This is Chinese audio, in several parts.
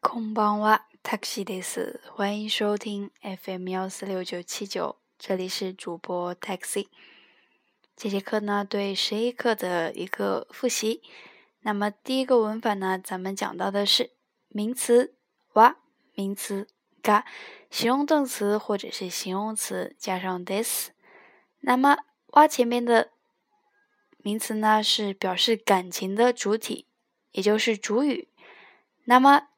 空邦哇，taxi 的斯，欢迎收听 FM 幺四六九七九，这里是主播 taxi。这节课呢，对十一课的一个复习。那么第一个文法呢，咱们讲到的是名词哇，名词嘎，形容动词或者是形容词加上 this。那么哇前面的名词呢，是表示感情的主体，也就是主语。那么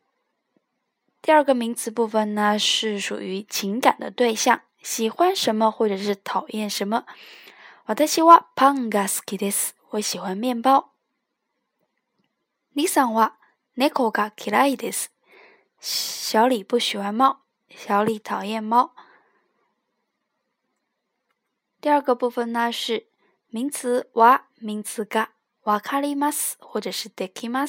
第二个名词部分呢，是属于情感的对象，喜欢什么或者是讨厌什么。我特喜欢 p a n g a s i e s 我喜欢面包。Lisa wa neko a k i des，小李不喜欢猫，小李讨厌猫。第二个部分呢是名词 w 名词嘎，a w a k a i s 或者是 d e k i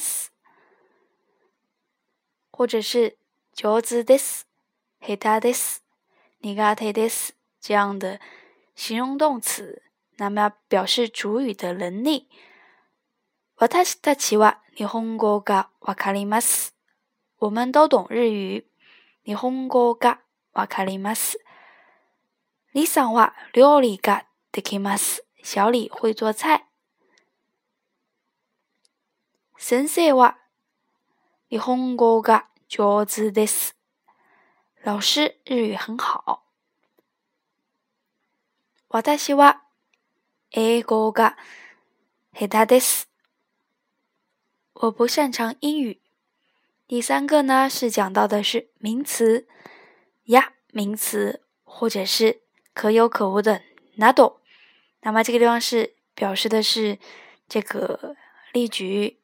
或者是。叫做 “this”，“heita t h i s n i g t h i s 这样的形容动词，那么表示主语的能力。私たちは日本語がわかります。我们都懂日语。日本語がわかります。李さんは料理ができます。小李会做菜。先生は日本語がジョーズです。老师日语很好。私は英語が下手です。我不擅长英语。第三个呢是讲到的是名词呀，名词或者是可有可无的など。那么这个地方是表示的是这个例举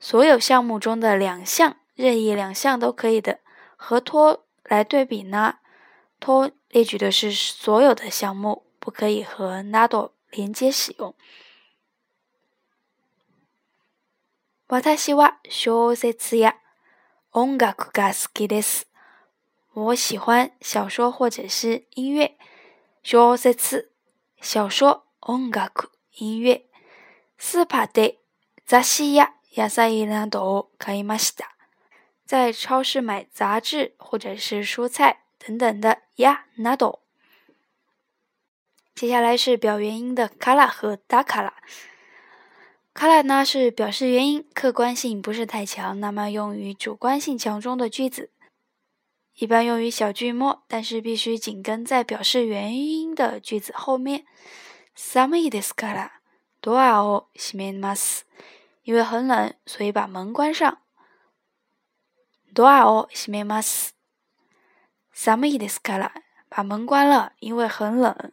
所有项目中的两项。任意两项都可以的，和托来对比呢？托列举的是所有的项目，不可以和拉多连接使用。私は小説や音楽が好きです。我喜欢小说或者是音乐。小説、小说，音楽、音乐。スーパーで雑誌や野菜などを買いました。在超市买杂志或者是蔬菜等等的呀，那都。接下来是表原因的卡拉和达卡拉。卡拉呢是表示原因，客观性不是太强，那么用于主观性强中的句子，一般用于小句末，但是必须紧跟在表示原因的句子后面。サムイですから、ドアを閉めます。因为很冷，所以把门关上。多啊哦，閉めます。寒いですから、把门关了，因为很冷。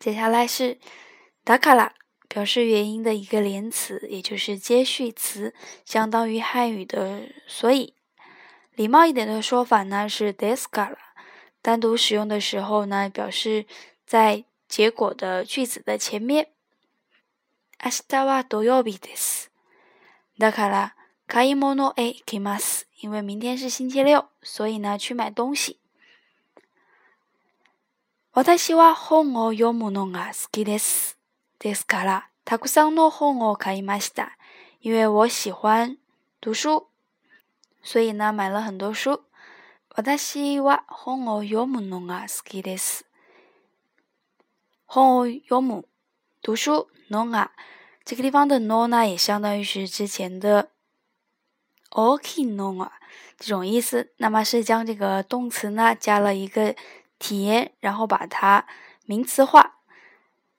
接下来是“だから”，表示原因的一个连词，也就是接续词，相当于汉语的“所以”。礼貌一点的说法呢是“ですから”，单独使用的时候呢，表示在结果的句子的前面。明日は土曜日です。だから買い物へ行きます。因为明天是星期六，所以呢去买东西。私は本を読むのが好きです。ですから、たくさんの本を買いました。因为我喜欢读书，所以呢买了很多书。私は本を読むのが好きです。本を読む、读书、ノア。这个地方的ノア也相当于是之前的。o キノア这种意思，那么是将这个动词呢加了一个“验，然后把它名词化。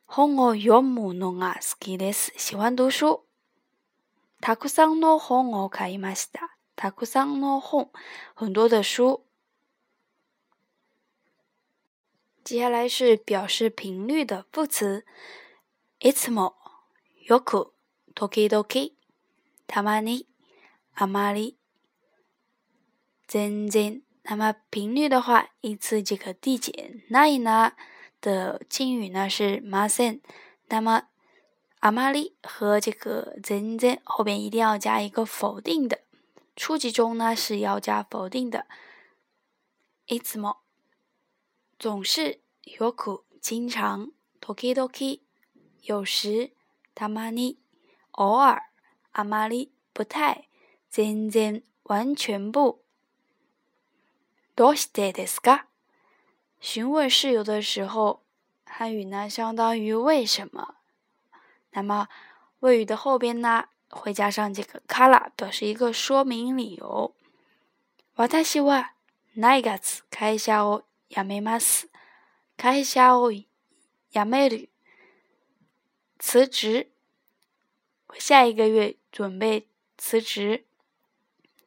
本我読むノア好きです，喜欢读书。たくさんノ本我買いました，たくさんノ本很多的书。接下来是表示频率的副词。いつもよくときたまに阿玛里，真真，那么频率的话，一次即可递减。那一那的敬语呢是马森，那么阿玛里和这个真真后边一定要加一个否定的。初级中呢是要加否定的。いつも总是，よく经常，ときどき有时，たまに偶尔，あまり不太。全全完全不，多是得的自噶。询问室友的时候，汉语呢相当于为什么？那么谓语的后边呢会加上这个“から”，表示一个说明理由。私は来月会社を辞めます。会社を辞める，辞职。我下一个月准备辞职。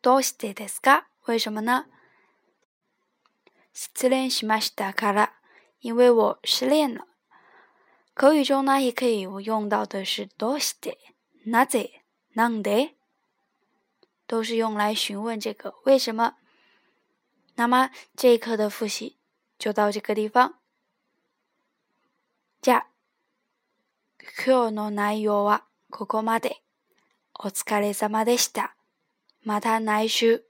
どうしてですか？为什么呢？失恋しましたから。因为我失恋了。口语中呢也可以用到的是どうして、なぜ、なんで，都是用来询问这个为什么。那么这一课的复习就到这个地方。じゃ、今日の内容はここまで。お疲れ様でした。また来週。